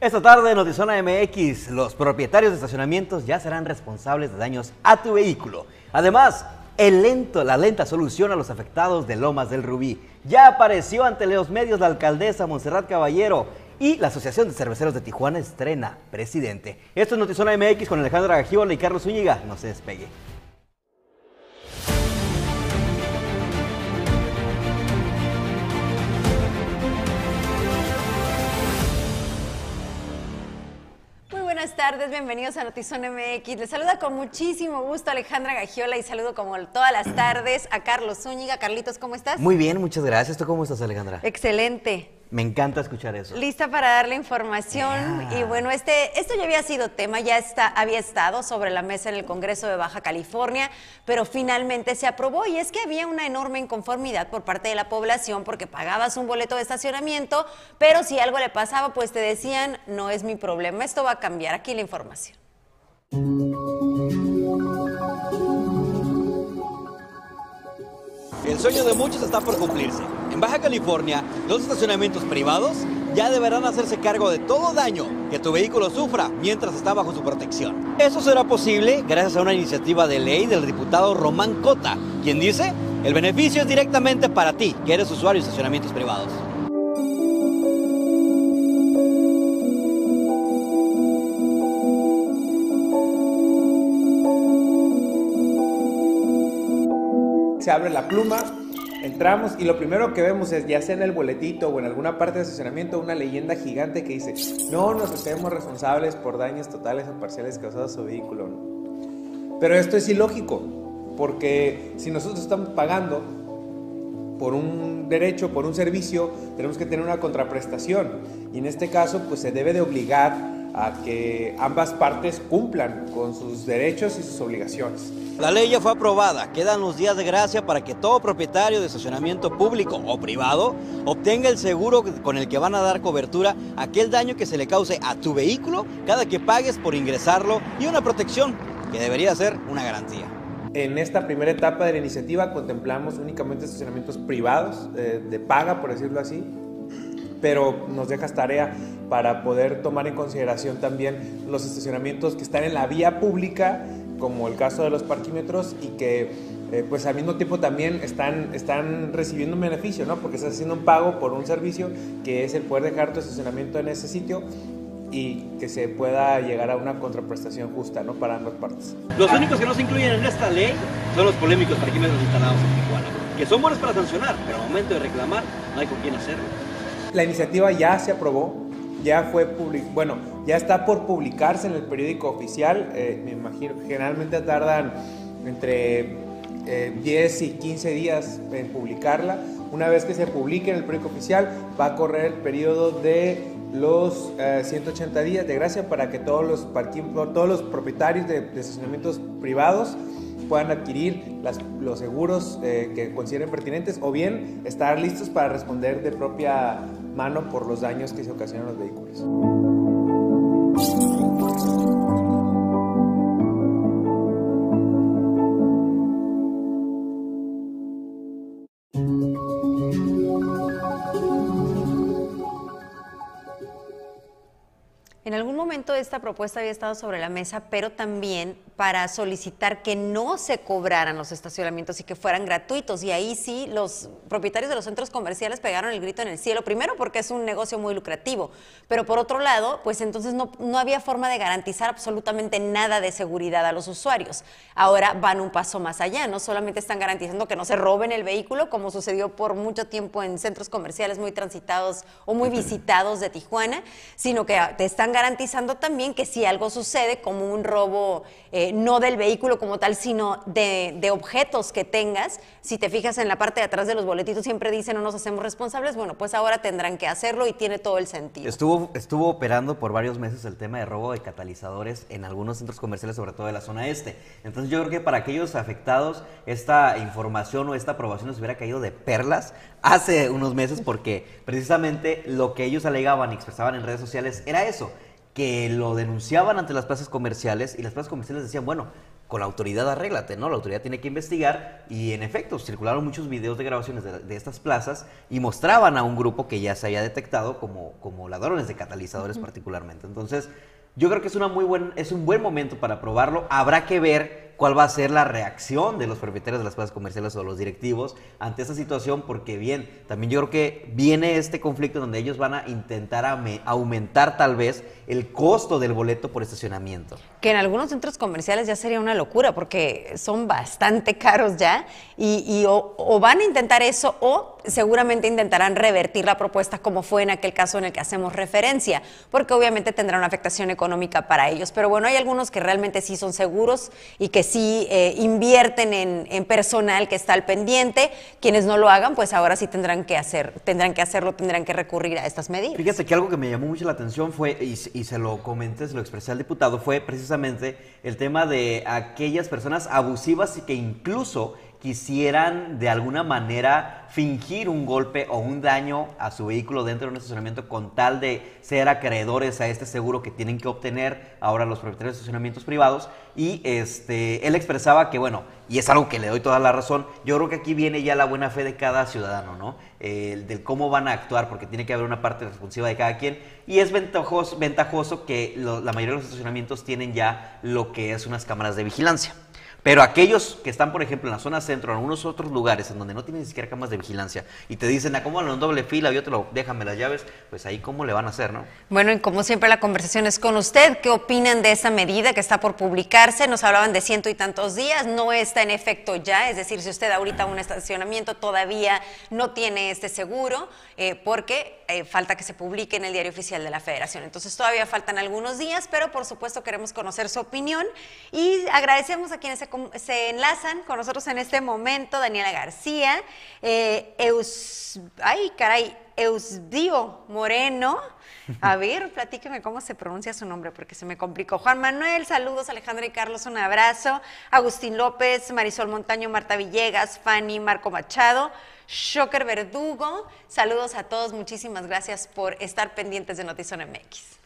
Esta tarde en Notizona MX, los propietarios de estacionamientos ya serán responsables de daños a tu vehículo. Además, el lento, la lenta solución a los afectados de Lomas del Rubí. Ya apareció ante los medios la alcaldesa Monserrat Caballero y la Asociación de Cerveceros de Tijuana estrena presidente. Esto es Notizona MX con Alejandra Gagiola y Carlos Zúñiga. No se despegue. Buenas tardes, bienvenidos a Notizón MX. Les saluda con muchísimo gusto Alejandra Gagiola y saludo como todas las tardes a Carlos Zúñiga. Carlitos, ¿cómo estás? Muy bien, muchas gracias. ¿Tú cómo estás, Alejandra? Excelente. Me encanta escuchar eso. Lista para darle información. Y bueno, este, esto ya había sido tema, ya está, había estado sobre la mesa en el Congreso de Baja California, pero finalmente se aprobó. Y es que había una enorme inconformidad por parte de la población porque pagabas un boleto de estacionamiento, pero si algo le pasaba, pues te decían, no es mi problema. Esto va a cambiar. Aquí la información. El sueño de muchos está por cumplirse. En Baja California, los estacionamientos privados ya deberán hacerse cargo de todo daño que tu vehículo sufra mientras está bajo su protección. Eso será posible gracias a una iniciativa de ley del diputado Román Cota, quien dice, el beneficio es directamente para ti, que eres usuario de estacionamientos privados. Se abre la pluma, entramos y lo primero que vemos es, ya sea en el boletito o en alguna parte de estacionamiento, una leyenda gigante que dice, no nos hacemos responsables por daños totales o parciales causados a su vehículo. Pero esto es ilógico, porque si nosotros estamos pagando por un derecho, por un servicio, tenemos que tener una contraprestación. Y en este caso, pues se debe de obligar a que ambas partes cumplan con sus derechos y sus obligaciones. La ley ya fue aprobada. Quedan los días de gracia para que todo propietario de estacionamiento público o privado obtenga el seguro con el que van a dar cobertura a aquel daño que se le cause a tu vehículo cada que pagues por ingresarlo y una protección que debería ser una garantía. En esta primera etapa de la iniciativa contemplamos únicamente estacionamientos privados, eh, de paga, por decirlo así, pero nos dejas tarea para poder tomar en consideración también los estacionamientos que están en la vía pública como el caso de los parquímetros y que eh, pues al mismo tiempo también están, están recibiendo un beneficio, ¿no? Porque estás haciendo un pago por un servicio que es el poder dejar tu estacionamiento en ese sitio y que se pueda llegar a una contraprestación justa, ¿no? Para ambas partes. Los únicos que no se incluyen en esta ley son los polémicos parquímetros instalados en Tijuana, que son buenos para sancionar, pero al momento de reclamar no hay con quién hacerlo. La iniciativa ya se aprobó, ya fue bueno, ya está por publicarse en el periódico oficial. Eh, me imagino, generalmente tardan entre 10 eh, y 15 días en publicarla. Una vez que se publique en el periódico oficial, va a correr el periodo de los 180 eh, días de gracia para que todos los, todos los propietarios de, estacionamientos privados puedan adquirir los seguros que consideren pertinentes o bien estar listos para responder de propia mano por los daños que se ocasionan los vehículos. En algún momento esta propuesta había estado sobre la mesa, pero también para solicitar que no se cobraran los estacionamientos y que fueran gratuitos. Y ahí sí, los propietarios de los centros comerciales pegaron el grito en el cielo. Primero porque es un negocio muy lucrativo, pero por otro lado, pues entonces no, no había forma de garantizar absolutamente nada de seguridad a los usuarios. Ahora van un paso más allá, no solamente están garantizando que no se roben el vehículo, como sucedió por mucho tiempo en centros comerciales muy transitados o muy visitados de Tijuana, sino que te están garantizando también que si algo sucede, como un robo... Eh, no del vehículo como tal, sino de, objetos que tengas. Si te fijas en la parte de atrás de los boletitos, siempre dicen no nos hacemos responsables. Bueno, pues ahora tendrán que hacerlo y tiene todo el sentido. Estuvo, estuvo operando por varios meses el tema de robo de catalizadores en algunos centros comerciales, sobre todo de la zona este. Entonces yo creo que para aquellos afectados, esta información o esta aprobación les hubiera caído de perlas hace unos meses porque precisamente lo que ellos alegaban y expresaban en redes sociales era eso que lo denunciaban ante las plazas comerciales y las plazas comerciales decían, bueno, con la autoridad arréglate, ¿no? La autoridad tiene que investigar y en efecto circularon muchos videos de grabaciones de, estas plazas y mostraban a un grupo que ya se había detectado como, como ladrones de catalizadores particularmente. Entonces, yo creo que es, una muy buen, es un buen momento para probarlo. Habrá que ver cuál va a ser la reacción de los propietarios de las plazas comerciales o los directivos ante esta situación, porque bien, también yo creo que viene este conflicto donde ellos van a intentar aumentar tal vez el costo del boleto por estacionamiento. Que en algunos centros comerciales ya sería una locura, porque son bastante caros ya, y, o, van a intentar eso o seguramente intentarán revertir la propuesta como fue en aquel caso en el que hacemos referencia, porque obviamente tendrá una afectación económica para ellos. Pero bueno, hay algunos que realmente sí son seguros y que sí eh, invierten en, personal que está al pendiente. Quienes no lo hagan, pues ahora sí tendrán que hacer, tendrán que hacerlo, tendrán que recurrir a estas medidas. Fíjese que algo que me llamó mucho la atención fue, y, y se lo comenté, se lo expresé al diputado, fue precisamente el tema de aquellas personas abusivas y que incluso quisieran de alguna manera fingir un golpe o un daño a su vehículo dentro de un estacionamiento con tal de ser acreedores a este seguro que tienen que obtener ahora los propietarios de estacionamientos privados. Y este, él expresaba que, bueno, y es algo que le doy toda la razón, yo creo que aquí viene ya la buena fe de cada ciudadano, ¿no? El del cómo van a actuar, porque tiene que haber una parte responsiva de cada quien. Y es ventajoso, ventajoso que la mayoría de los estacionamientos tienen ya lo que es unas cámaras de vigilancia. Pero aquellos que están, por ejemplo, en la zona centro, en algunos otros lugares en donde no tienen ni siquiera camas de vigilancia y te dicen, acómodalo en doble fila, yo te lo, déjame las llaves, pues ahí cómo le van a hacer, ¿no? Bueno, y como siempre la conversación es con usted. ¿Qué opinan de esa medida que está por publicarse? Nos hablaban de ciento y tantos días, no está en efecto ya, es decir, si usted ahorita un estacionamiento todavía no tiene este seguro, eh, porque eh, falta que se publique en el diario oficial de la Federación. Entonces todavía faltan algunos días, pero por supuesto queremos conocer su opinión y agradecemos a quienes se se enlazan con nosotros en este momento Daniela García, eh, Eus, ay caray, Eusdio Moreno. A ver, platíqueme cómo se pronuncia su nombre, porque se me complicó. Juan Manuel, saludos, Alejandro y Carlos, un abrazo. Agustín López, Marisol Montaño, Marta Villegas, Fanny, Marco Machado, Shocker Verdugo. Saludos a todos, muchísimas gracias por estar pendientes de Notizón MX.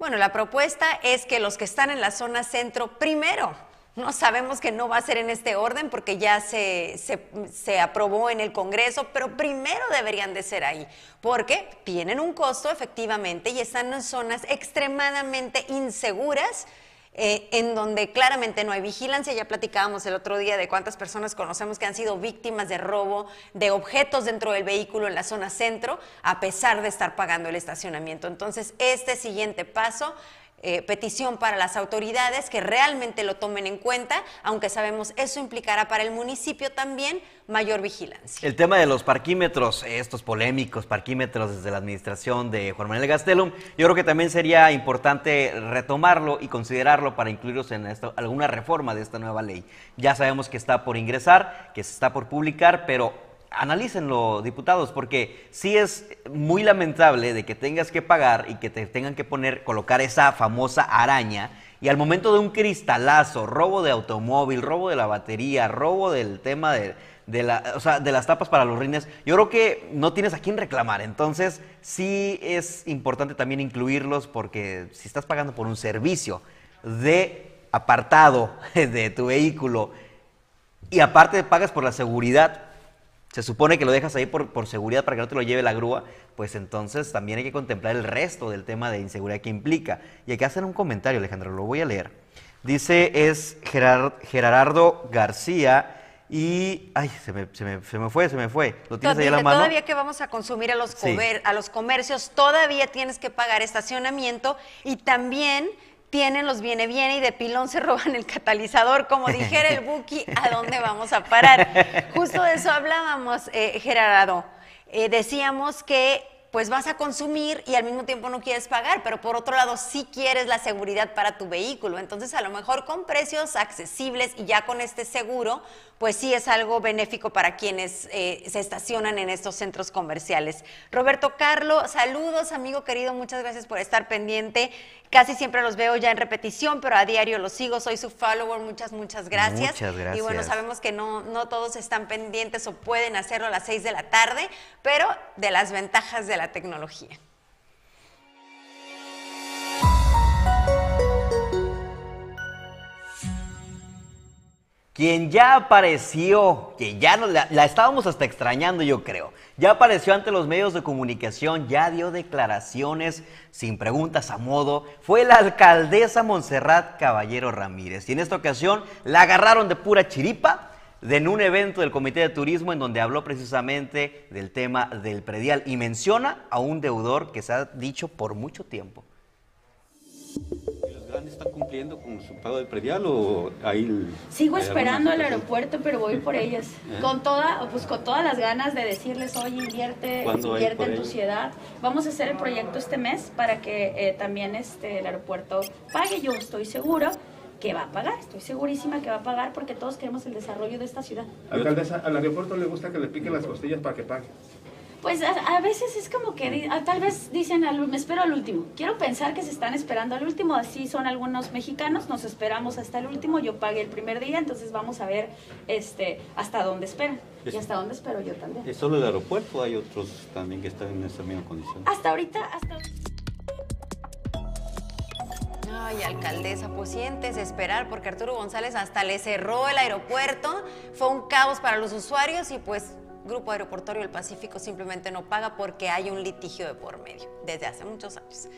Bueno, la propuesta es que los que están en la zona centro primero. No sabemos que no va a ser en este orden porque ya se, se, aprobó en el Congreso, pero primero deberían de ser ahí, porque tienen un costo efectivamente y están en zonas extremadamente inseguras eh, en donde claramente no hay vigilancia. Ya platicábamos el otro día de cuántas personas conocemos que han sido víctimas de robo de objetos dentro del vehículo en la zona centro, a pesar de estar pagando el estacionamiento. Entonces, este siguiente paso eh, petición para las autoridades que realmente lo tomen en cuenta, aunque sabemos eso implicará para el municipio también mayor vigilancia. El tema de los parquímetros, estos polémicos parquímetros desde la administración de Juan Manuel Gastelum, yo creo que también sería importante retomarlo y considerarlo para incluirlos en alguna reforma de esta nueva ley. Ya sabemos que está por ingresar, que está por publicar, pero analícenlo, diputados, porque sí es muy lamentable de que tengas que pagar y que te tengan que poner, colocar esa famosa araña y al momento de un cristalazo, robo de automóvil, robo de la batería, robo del tema de, la, o sea, de las tapas para los rines, yo creo que no tienes a quién reclamar. Entonces, sí es importante también incluirlos porque si estás pagando por un servicio de apartado de tu vehículo y aparte pagas por la seguridad, se supone que lo dejas ahí por, por, seguridad para que no te lo lleve la grúa, pues entonces también hay que contemplar el resto del tema de inseguridad que implica. Y hay que hacer un comentario, Alejandro, lo voy a leer. Dice, es Gerardo García y... Ay, se me, se me, se me fue, se me fue. ¿Lo tienes ahí a la mano? Todavía que vamos a consumir a los, a los comercios, todavía tienes que pagar estacionamiento y también tienen los viene viene y de pilón se roban el catalizador, como dijera el Buki, ¿a dónde vamos a parar? Justo de eso hablábamos, eh, Gerardo. Eh, decíamos que pues vas a consumir y al mismo tiempo no quieres pagar, pero por otro lado sí quieres la seguridad para tu vehículo. Entonces a lo mejor con precios accesibles y ya con este seguro, pues sí es algo benéfico para quienes eh, se estacionan en estos centros comerciales. Roberto Carlo, saludos, amigo querido, muchas gracias por estar pendiente. Casi siempre los veo ya en repetición, pero a diario los sigo, soy su follower, muchas, muchas gracias. Muchas gracias. Y bueno, sabemos que no, no todos están pendientes o pueden hacerlo a las 6 de la tarde, pero de las ventajas de la tecnología. Quien ya apareció, que ya no, la, estábamos hasta extrañando yo creo, ya apareció ante los medios de comunicación, ya dio declaraciones sin preguntas a modo, fue la alcaldesa Montserrat Caballero Ramírez. Y en esta ocasión la agarraron de pura chiripa en un evento del Comité de Turismo en donde habló precisamente del tema del predial y menciona a un deudor que se ha dicho por mucho tiempo. ¿Los grandes están cumpliendo con su pago de predial o ahí? Sigo esperando al aeropuerto, pero voy por ellas. ¿Eh? Con toda, pues con todas las ganas de decirles, oye, invierte, ¿Cuándo hay invierte en tu ciudad. Vamos a hacer el proyecto este mes para que eh, también este, el aeropuerto pague. Yo estoy seguro que va a pagar, estoy segurísima que va a pagar porque todos queremos el desarrollo de esta ciudad. Alcaldesa, al aeropuerto le gusta que le piquen las costillas para que pague. Pues a, a veces es como que ah, tal vez dicen, al- me espero al último. Quiero pensar que se están esperando al último, así son algunos mexicanos, nos esperamos hasta el último, yo pagué el primer día, entonces vamos a ver este, hasta dónde esperan. Y hasta dónde espero yo también. ¿Es solo el aeropuerto hay otros también que están en esa misma condición? Hasta ahorita, hasta Ay, alcaldesa, pues sientes esperar porque Arturo González hasta le cerró el aeropuerto. Fue un caos para los usuarios y pues Grupo Aeroportuario del Pacífico simplemente no paga porque hay un litigio de por medio desde hace muchos años.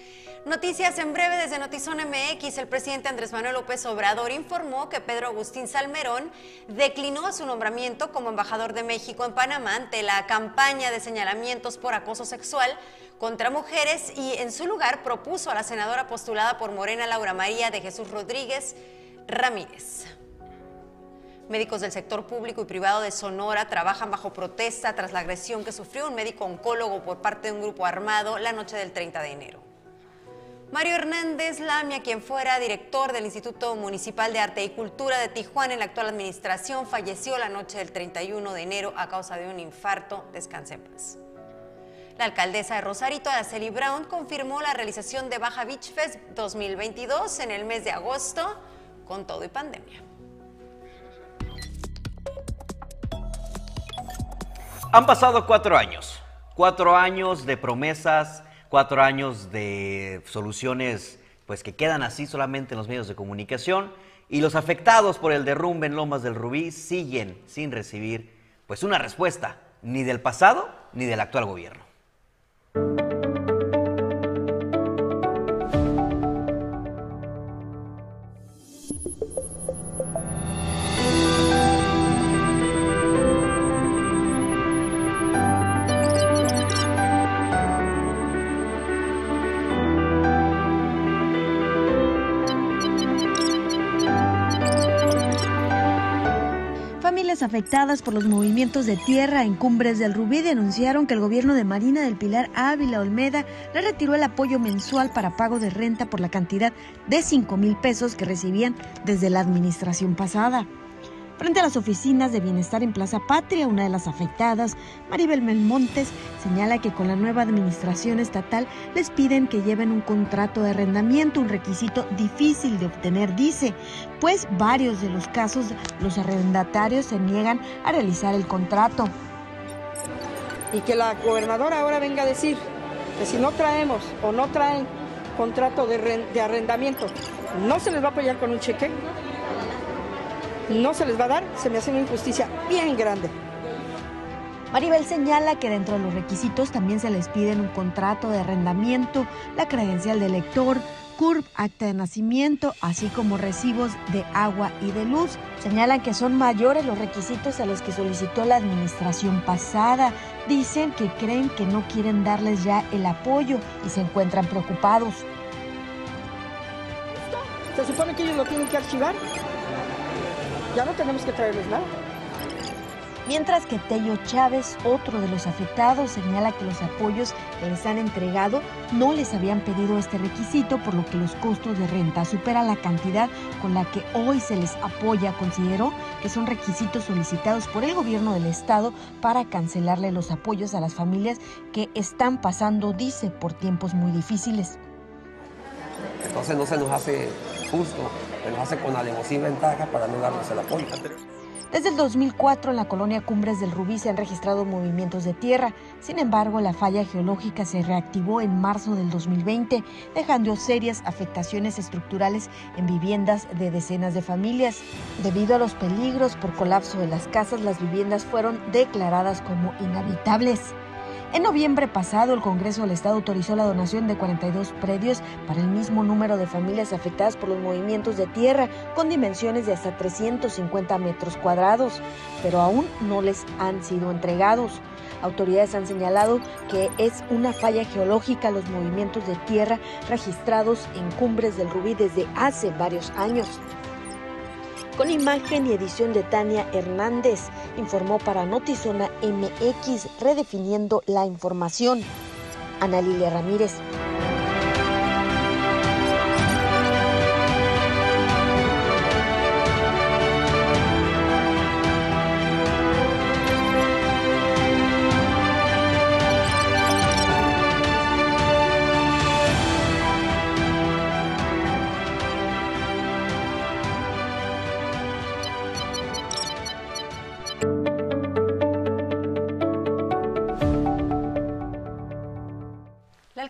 Noticias en breve desde Notizón MX. El presidente Andrés Manuel López Obrador informó que Pedro Agustín Salmerón declinó su nombramiento como embajador de México en Panamá ante la campaña de señalamientos por acoso sexual contra mujeres y en su lugar propuso a la senadora postulada por Morena Laura María de Jesús Rodríguez Ramírez. Médicos del sector público y privado de Sonora trabajan bajo protesta tras la agresión que sufrió un médico oncólogo por parte de un grupo armado la noche del 30 de enero. Mario Hernández Lamia, quien fuera director del Instituto Municipal de Arte y Cultura de Tijuana en la actual administración, falleció la noche del 31 de enero a causa de un infarto. Descanse en paz. La alcaldesa de Rosarito, Araceli Brown, confirmó la realización de Baja Beach Fest 2022 en el mes de agosto, con todo y pandemia. Han pasado cuatro años, cuatro años de promesas, cuatro años de soluciones pues que quedan así solamente en los medios de comunicación y los afectados por el derrumbe en Lomas del Rubí siguen sin recibir pues una respuesta ni del pasado ni del actual gobierno. Afectadas por los movimientos de tierra en cumbres del Rubí denunciaron que el gobierno de Marina del Pilar Ávila Olmeda le retiró el apoyo mensual para pago de renta por la cantidad de 5 mil pesos que recibían desde la administración pasada. Frente a las oficinas de bienestar en Plaza Patria, una de las afectadas, Maribel Melmontes, señala que con la nueva administración estatal les piden que lleven un contrato de arrendamiento, un requisito difícil de obtener, dice, pues varios de los casos los arrendatarios se niegan a realizar el contrato. y que la gobernadora ahora venga a decir que si no traemos o no traen contrato de, de arrendamiento, no se les va a apoyar con un cheque, no se les va a dar, se me hace una injusticia bien grande. Maribel señala que dentro de los requisitos también se les piden un contrato de arrendamiento, la credencial de lector, CURP, acta de nacimiento, así como recibos de agua y de luz. Señalan que son mayores los requisitos a los que solicitó la administración pasada. Dicen que creen que no quieren darles ya el apoyo y se encuentran preocupados. Se supone que ellos lo tienen que archivar. Ya no tenemos que traerles nada. Mientras que Tello Chávez, otro de los afectados, señala que los apoyos que les han entregado no les habían pedido este requisito, por lo que los costos de renta superan la cantidad con la que hoy se les apoya. Consideró que son requisitos solicitados por el gobierno del estado para cancelarle los apoyos a las familias que están pasando, dice, por tiempos muy difíciles. Entonces no se nos hace justo, nos hace con alevosía y ventaja para no darnos el apoyo. Desde el 2004 en la colonia Cumbres del Rubí se han registrado movimientos de tierra. Sin embargo, la falla geológica se reactivó en marzo del 2020, dejando serias afectaciones estructurales en viviendas de decenas de familias. Debido a los peligros por colapso de las casas, las viviendas fueron declaradas como inhabitables. En noviembre pasado, el Congreso del Estado autorizó la donación de 42 predios para el mismo número de familias afectadas por los movimientos de tierra, con dimensiones de hasta 350 metros cuadrados, pero aún no les han sido entregados. Autoridades han señalado que es una falla geológica los movimientos de tierra registrados en cumbres del Rubí desde hace varios años. Con imagen y edición de Tania Hernández, informó para Notizona MX, redefiniendo la información. Ana Lilia Ramírez.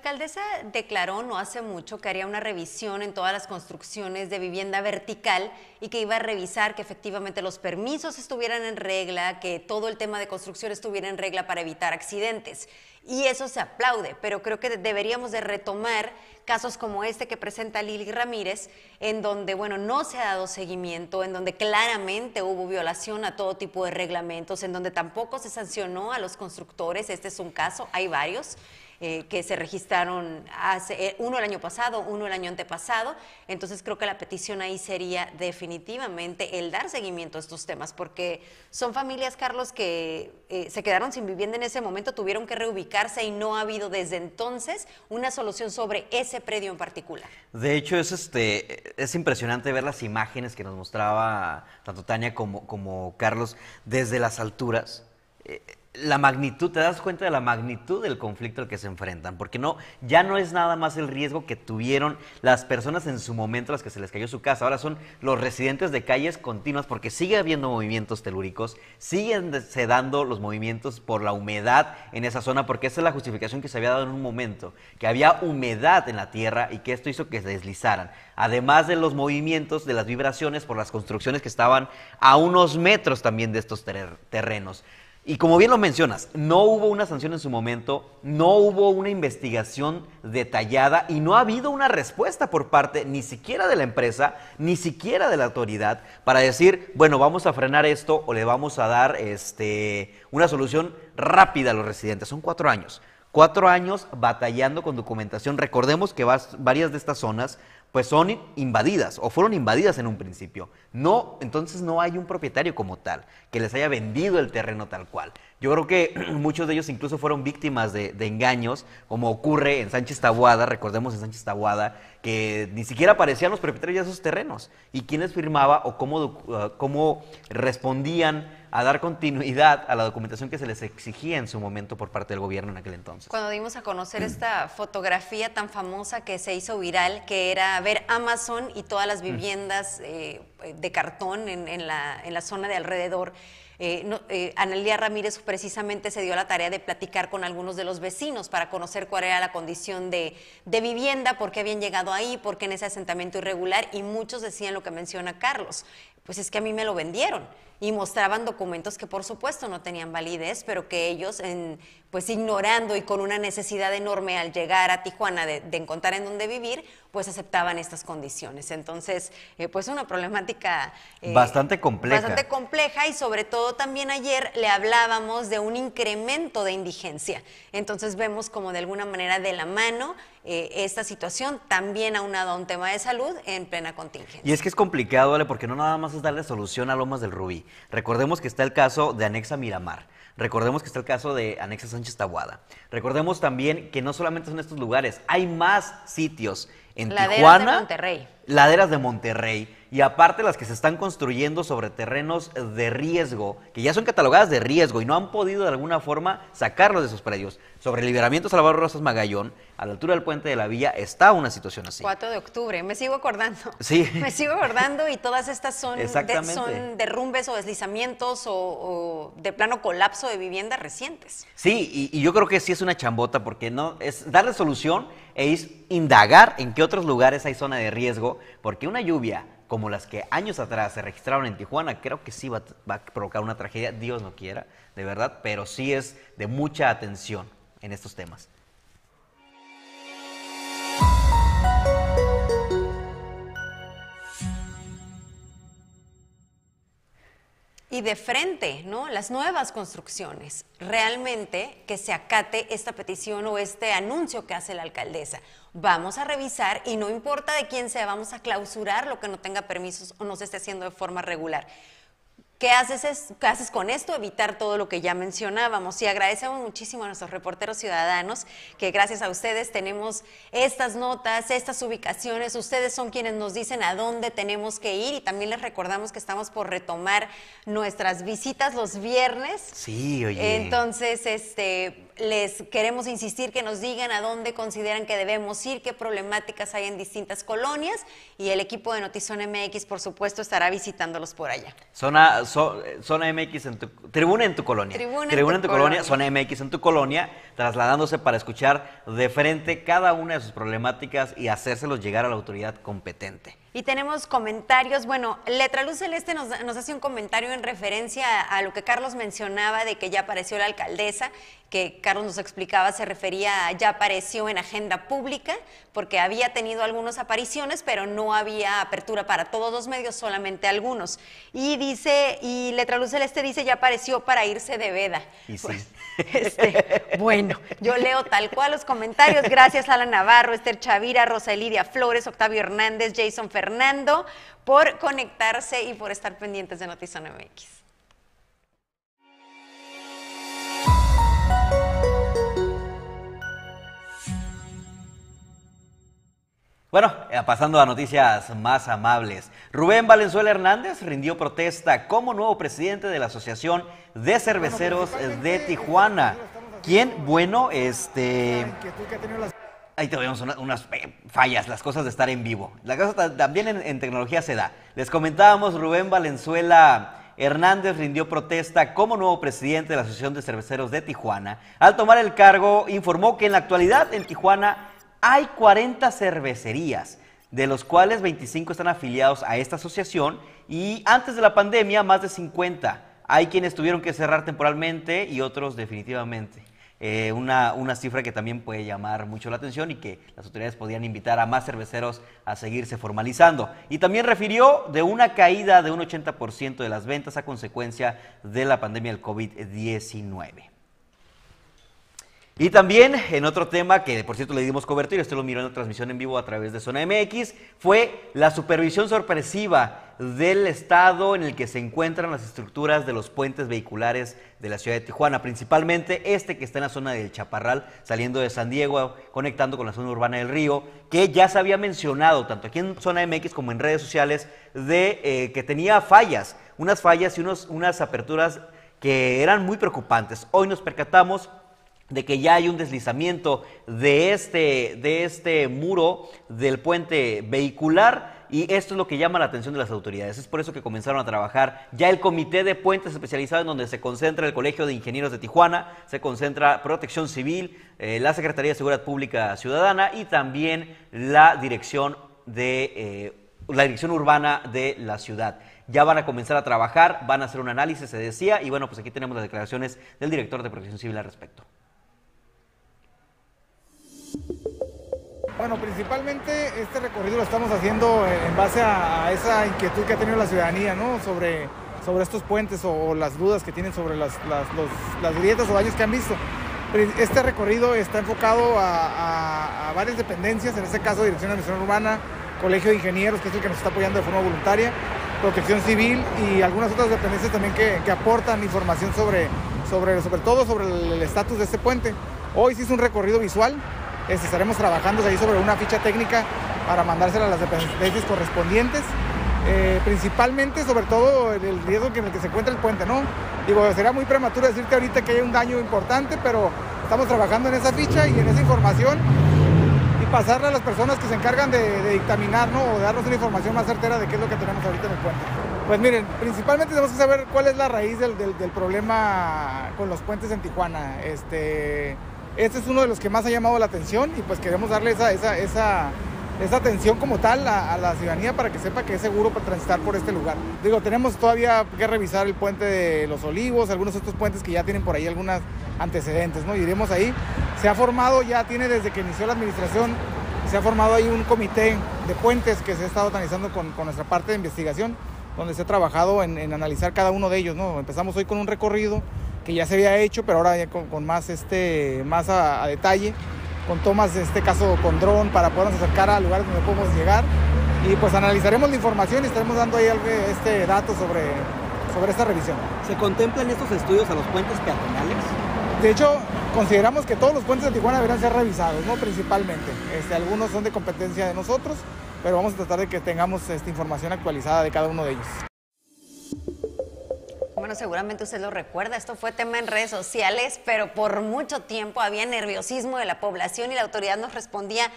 Alcaldesa declaró no hace mucho que haría una revisión en todas las construcciones de vivienda vertical y que iba a revisar que efectivamente los permisos estuvieran en regla, que todo el tema de construcción estuviera en regla para evitar accidentes. Y eso se aplaude, pero creo que deberíamos de retomar casos como este que presenta Lili Ramírez, en donde, bueno, no se ha dado seguimiento, en donde claramente hubo violación a todo tipo de reglamentos, en donde tampoco se sancionó a los constructores. Este es un caso, hay varios eh, que se registraron eh, uno el año pasado, uno el año antepasado. Entonces creo que la petición ahí sería definitivamente el dar seguimiento a estos temas, porque son familias, Carlos, que eh, se quedaron sin vivienda en ese momento, tuvieron que reubicarse y no ha habido desde entonces una solución sobre ese predio en particular. De hecho, es, este, es impresionante ver las imágenes que nos mostraba tanto Tania como, como Carlos desde las alturas. La magnitud, te das cuenta de la magnitud del conflicto al que se enfrentan, porque no, ya no es nada más el riesgo que tuvieron las personas en su momento a las que se les cayó su casa, ahora son los residentes de calles continuas, porque sigue habiendo movimientos telúricos, siguen se dando los movimientos por la humedad en esa zona, porque esa es la justificación que se había dado en un momento, que había humedad en la tierra y que esto hizo que se deslizaran, además de los movimientos, de las vibraciones por las construcciones que estaban a unos metros también de estos ter- terrenos. Y como bien lo mencionas, no hubo una sanción en su momento, no hubo una investigación detallada y no ha habido una respuesta por parte ni siquiera de la empresa, ni siquiera de la autoridad para decir, bueno, vamos a frenar esto o le vamos a dar este, una solución rápida a los residentes. Son cuatro años. Cuatro años batallando con documentación. Recordemos que varias de estas zonas pues son in- invadidas o fueron invadidas en un principio. No, entonces no hay un propietario como tal que les haya vendido el terreno tal cual. Yo creo que muchos de ellos incluso fueron víctimas de, de engaños, como ocurre en Sánchez Tabuada, recordemos en Sánchez Tabuada, que ni siquiera aparecían los propietarios de esos terrenos y quiénes firmaba o cómo, uh, cómo respondían a dar continuidad a la documentación que se les exigía en su momento por parte del gobierno en aquel entonces. Cuando dimos a conocer esta fotografía tan famosa que se hizo viral, que era ver Amazon y todas las viviendas eh, de cartón en, en la, en la zona de alrededor, eh, no- eh, Analia Ramírez precisamente se dio la tarea de platicar con algunos de los vecinos para conocer cuál era la condición de, de vivienda, por qué habían llegado ahí, por qué en ese asentamiento irregular, y muchos decían lo que menciona Carlos, pues es que a mí me lo vendieron y mostraban documentos que por supuesto no tenían validez, pero que ellos, en, pues ignorando y con una necesidad enorme al llegar a Tijuana de, de encontrar en dónde vivir, pues aceptaban estas condiciones. Entonces, eh, pues una problemática eh, Bastante compleja. Bastante compleja y sobre todo también ayer le hablábamos de un incremento de indigencia. Entonces vemos como de alguna manera de la mano eh, esta situación también aunado a un tema de salud en plena contingencia. Y es que es complicado, ¿vale? Porque no nada más es darle solución a Lomas del Rubí. Recordemos que está el caso de Anexa Miramar. Recordemos que está el caso de Anexa Sánchez Tabuada. Recordemos también que no solamente son estos lugares, hay más sitios en Laderas Tijuana. de Monterrey. Laderas de Monterrey. Y aparte las que se están construyendo sobre terrenos de riesgo, que ya son catalogadas de riesgo y no han podido de alguna forma sacarlos de esos predios. Sobre el liberamiento Salvador Rosas Magallón, a la altura del puente de la villa, está una situación así. 4 de octubre, me sigo acordando. Sí. Me sigo acordando y todas estas son, de- Exactamente. son derrumbes o deslizamientos o, o de plano colapso de viviendas recientes. Sí, y, y yo creo que sí es una chambota porque no es darle solución e es indagar en qué otros lugares hay zona de riesgo, porque una lluvia como las que años atrás se registraron en Tijuana, creo que sí va, va a provocar una tragedia, Dios no quiera, de verdad, pero sí es de mucha atención en estos temas. Y de frente, ¿no? Las nuevas construcciones. Realmente que se acate esta petición o este anuncio que hace la alcaldesa. Vamos a revisar y no importa de quién sea, vamos a clausurar lo que no tenga permisos o no se esté haciendo de forma regular. ¿Qué haces, es- qué haces con esto? Evitar todo lo que ya mencionábamos. Y agradecemos muchísimo a nuestros reporteros ciudadanos que gracias a ustedes tenemos estas notas, estas ubicaciones. Ustedes son quienes nos dicen a dónde tenemos que ir y también les recordamos que estamos por retomar nuestras visitas los viernes. Sí, oye. Entonces, este, les queremos insistir que nos digan a dónde consideran que debemos ir, qué problemáticas hay en distintas colonias y el equipo de Notizón MX, por supuesto, estará visitándolos por allá. Zona, zo- zona MX en tu tribuna en tu colonia. Tribuna en en tu tu colonia, colonia. zona MX en tu colonia, trasladándose para escuchar de frente cada una de sus problemáticas y hacérselos llegar a la autoridad competente. Y tenemos comentarios. Bueno, Letra Luz Celeste nos, nos hace un comentario en referencia a, a lo que Carlos mencionaba de que ya apareció la alcaldesa, que Carlos nos explicaba, se refería a ya apareció en agenda pública, porque había tenido algunas apariciones, pero no había apertura para todos los medios, solamente algunos. Y dice, y Letra Luz Celeste dice, ya apareció para irse de veda. Y sí. Pues, este, bueno, yo leo tal cual los comentarios. Gracias a Ala Navarro, Esther Chavira, Rosa Elidia Flores, Octavio Hernández, Jason Fernando, por conectarse y por estar pendientes de Notizón MX. Bueno, eh, pasando a noticias más amables. Rubén Valenzuela Hernández rindió protesta como nuevo presidente de la Asociación de Cerveceros de Tijuana. ¿Quién? Bueno, este... Ahí tenemos una- unas eh, fallas, las cosas de estar en vivo. La cosa ta- también en, en tecnología se da. Les comentábamos, Rubén Valenzuela Hernández rindió protesta como nuevo presidente de la Asociación de Cerveceros de Tijuana. Al tomar el cargo, informó que en la actualidad en Tijuana hay 40 cervecerías, de los cuales 25 están afiliados a esta asociación y antes de la pandemia más de 50. Hay quienes tuvieron que cerrar temporalmente y otros definitivamente. Eh, una, una cifra que también puede llamar mucho la atención y que las autoridades podían invitar a más cerveceros a seguirse formalizando. Y también refirió de una caída de un 80% de las ventas a consecuencia de la pandemia del COVID-19. Y también en otro tema que por cierto le dimos cobertura, usted lo miró en la transmisión en vivo a través de Zona MX, fue la supervisión sorpresiva del estado en el que se encuentran las estructuras de los puentes vehiculares de la ciudad de Tijuana, principalmente este que está en la zona del Chaparral, saliendo de San Diego, conectando con la zona urbana del río, que ya se había mencionado tanto aquí en Zona MX como en redes sociales, de eh, que tenía fallas, unas fallas y unos, unas aperturas que eran muy preocupantes. Hoy nos percatamos de que ya hay un deslizamiento de este, de este muro del puente vehicular y esto es lo que llama la atención de las autoridades. Es por eso que comenzaron a trabajar ya el comité de puentes especializado en donde se concentra el Colegio de Ingenieros de Tijuana, se concentra Protección Civil, eh, la Secretaría de Seguridad Pública Ciudadana y también la Dirección de eh, la Dirección Urbana de la ciudad. Ya van a comenzar a trabajar, van a hacer un análisis, se decía, y bueno, pues aquí tenemos las declaraciones del director de Protección Civil al respecto. Bueno, principalmente este recorrido lo estamos haciendo en base a, esa inquietud que ha tenido la ciudadanía, ¿no? Sobre, sobre estos puentes o, las dudas que tienen sobre las, las, grietas o daños que han visto. Este recorrido está enfocado a, varias dependencias, en este caso Dirección de Administración Urbana, Colegio de Ingenieros, que es el que nos está apoyando de forma voluntaria, protección civil y algunas otras dependencias también que, que aportan información sobre, sobre, sobre todo sobre el estatus de este puente. Hoy se hizo un recorrido visual, estaremos trabajando ahí sobre una ficha técnica para mandársela a las dependencias correspondientes. Eh, principalmente, sobre todo, el, riesgo en el que se encuentra el puente, ¿no? Digo, sería muy prematuro decirte ahorita que hay un daño importante, pero estamos trabajando en esa ficha y en esa información y pasarle a las personas que se encargan de, de dictaminar, ¿no? O de darnos una información más certera de qué es lo que tenemos ahorita en el puente. Pues miren, principalmente tenemos que saber cuál es la raíz del, del, del problema con los puentes en Tijuana. Este, este es uno de los que más ha llamado la atención y pues queremos darle esa, esa, esa atención como tal a, a, la ciudadanía para que sepa que es seguro para transitar por este lugar. Digo, tenemos todavía que revisar el puente de los Olivos, algunos otros puentes que ya tienen por ahí algunos antecedentes, ¿no? Iremos ahí. Se ha formado, ya tiene desde que inició la administración, se ha formado ahí un comité de puentes que se ha estado organizando con, con nuestra parte de investigación, donde se ha trabajado en, en, analizar cada uno de ellos, ¿no? Empezamos hoy con un recorrido que ya se había hecho, pero ahora ya con, con más, este, más a, a detalle con tomas, en este caso con dron, para podernos acercar a lugares donde podemos llegar. Y pues analizaremos la información y estaremos dando ahí este dato sobre, sobre esta revisión. ¿Se contemplan estos estudios a los puentes peatonales? De hecho, consideramos que todos los puentes de Tijuana deberían ser revisados, ¿no? Principalmente. Este, algunos son de competencia de nosotros, pero vamos a tratar de que tengamos esta información actualizada de cada uno de ellos. Bueno, seguramente usted lo recuerda, esto fue tema en redes sociales, pero por mucho tiempo había nerviosismo de la población y la autoridad nos respondía,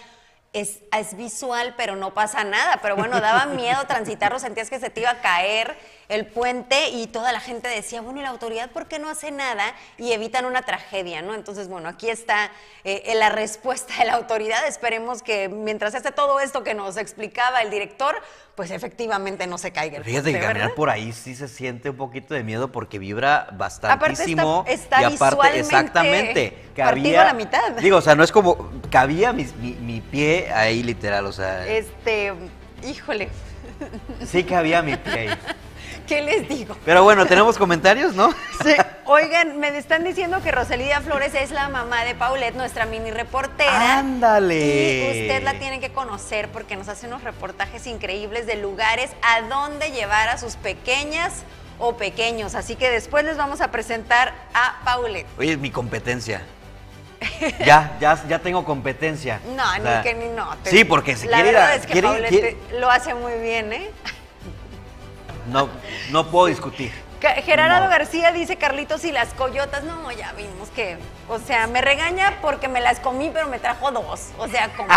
es, es, visual, pero no pasa nada. Pero bueno, daba miedo transitarlo, sentías que se te iba a caer el puente y toda la gente decía, bueno, ¿y la autoridad por qué no hace nada y evitan una tragedia? ¿no? Entonces, bueno, aquí está eh, la respuesta de la autoridad. Esperemos que mientras esté todo esto que nos explicaba el director, pues efectivamente no se caiga el Fíjate puente, caminar por ahí sí se siente un poquito de miedo porque vibra bastantísimo. Aparte está, está y aparte, visualmente exactamente, partido a la mitad. Digo, o sea, no es como, cabía mi, mi, mi pie ahí literal, o sea. Este, híjole. Sí cabía mi pie ahí. ¿Qué les digo? Pero bueno, tenemos comentarios, ¿no? Sí. Oigan, me están diciendo que Rosalía Flores es la mamá de Paulette, nuestra mini reportera. ¡Ándale! Y usted la tiene que conocer porque nos hace unos reportajes increíbles de lugares a donde llevar a sus pequeñas o pequeños. Así que después les vamos a presentar a Paulette. Oye, es mi competencia. ya, ya, ya tengo competencia. No, o sea, ni que ni no. Te, sí, porque se la quiere ir verdad a, es que quiere, Paulette quiere, lo hace muy bien, ¿eh? No, no puedo discutir. Gerardo No. García dice Carlitos y las coyotas. No, ya vimos que, o sea, me regaña porque me las comí, pero me trajo dos. O sea, como,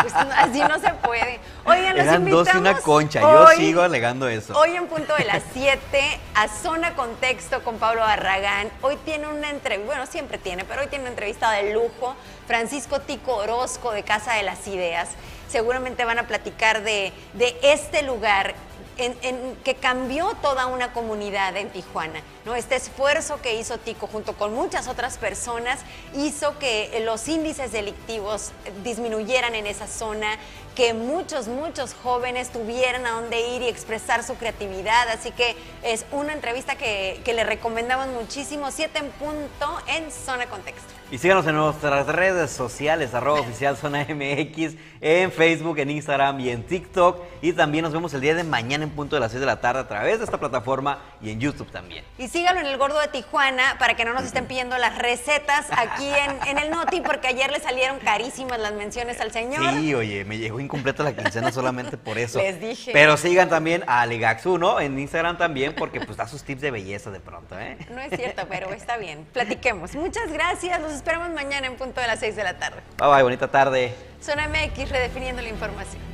pues, así no se puede. Oigan, los Eran dos y una concha. Yo hoy- sigo alegando eso. Hoy en punto de las 7 a Zona Contexto con Pablo Barragán. Hoy tiene una entrevista, bueno, siempre tiene, pero hoy tiene una entrevista de lujo. Francisco Tico Orozco de Casa de las Ideas. Seguramente van a platicar de, de este lugar en, que cambió toda una comunidad en Tijuana. ¿no? Este esfuerzo que hizo Tico junto con muchas otras personas hizo que los índices delictivos disminuyeran en esa zona, que muchos, muchos jóvenes tuvieran a dónde ir y expresar su creatividad. Así que es una entrevista que, que le recomendamos muchísimo, 7 en punto en Zona Contexto. Y síganos en nuestras redes sociales, arroba oficial Zona MX, en Facebook, en Instagram y en TikTok. Y también nos vemos el día de mañana en punto de las 6 de la tarde a través de esta plataforma y en YouTube también. Y síganlo en el Gordo de Tijuana para que no nos estén pidiendo las recetas aquí en, en el Noti, porque ayer le salieron carísimas las menciones al señor. Sí, oye, me llegó incompleta la quincena solamente por eso. Les dije. Pero sigan también a Ligaxu, ¿no? En Instagram también, porque pues da sus tips de belleza de pronto, ¿eh? No es cierto, pero está bien. Platiquemos. Muchas gracias. Los esperamos mañana en punto de las 6 de la tarde. Bye bye, bonita tarde. Zona MX redefiniendo la información.